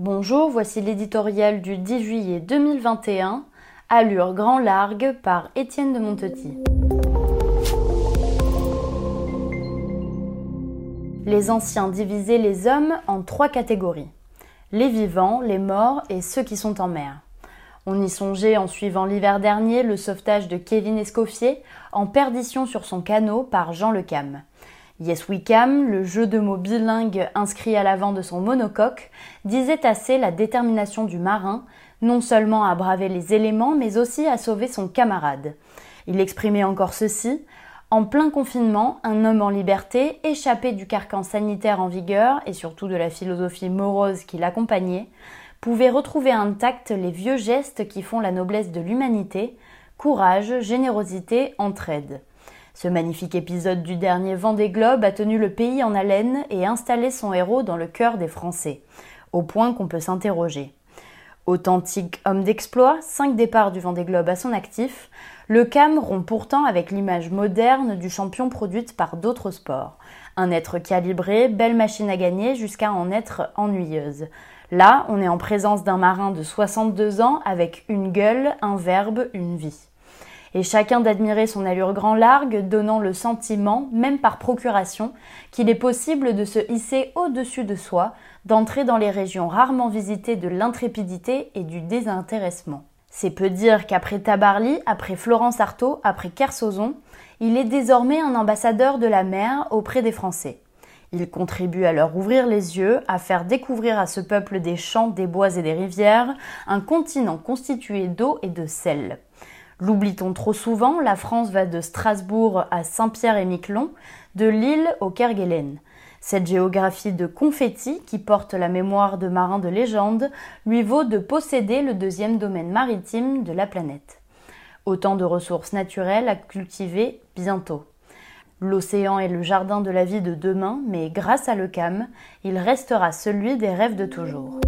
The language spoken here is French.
Bonjour, voici l'éditorial du 10 juillet 2021, Allure grand largue par Étienne de Montetit. Les anciens divisaient les hommes en trois catégories les vivants, les morts et ceux qui sont en mer. On y songeait en suivant l'hiver dernier le sauvetage de Kevin Escoffier en perdition sur son canot par Jean Le Cam. Yes We Cam, le jeu de mots bilingue inscrit à l'avant de son monocoque, disait assez la détermination du marin, non seulement à braver les éléments, mais aussi à sauver son camarade. Il exprimait encore ceci en plein confinement, un homme en liberté, échappé du carcan sanitaire en vigueur et surtout de la philosophie morose qui l'accompagnait, pouvait retrouver intact les vieux gestes qui font la noblesse de l'humanité courage, générosité, entraide. Ce magnifique épisode du dernier Vendée Globe a tenu le pays en haleine et installé son héros dans le cœur des Français, au point qu'on peut s'interroger. Authentique homme d'exploit, cinq départs du Vendée Globe à son actif, le CAM rompt pourtant avec l'image moderne du champion produite par d'autres sports. Un être calibré, belle machine à gagner jusqu'à en être ennuyeuse. Là, on est en présence d'un marin de 62 ans avec une gueule, un verbe, une vie et chacun d'admirer son allure grand largue, donnant le sentiment, même par procuration, qu'il est possible de se hisser au-dessus de soi, d'entrer dans les régions rarement visitées de l'intrépidité et du désintéressement. C'est peu dire qu'après Tabarly, après Florence Artaud, après Kersozon, il est désormais un ambassadeur de la mer auprès des Français. Il contribue à leur ouvrir les yeux, à faire découvrir à ce peuple des champs, des bois et des rivières, un continent constitué d'eau et de sel. L'oublie-t-on trop souvent, la France va de Strasbourg à Saint-Pierre-et-Miquelon, de Lille au Kerguelen. Cette géographie de confettis qui porte la mémoire de marins de légende lui vaut de posséder le deuxième domaine maritime de la planète. Autant de ressources naturelles à cultiver bientôt. L'océan est le jardin de la vie de demain, mais grâce à l'ECAM, il restera celui des rêves de toujours.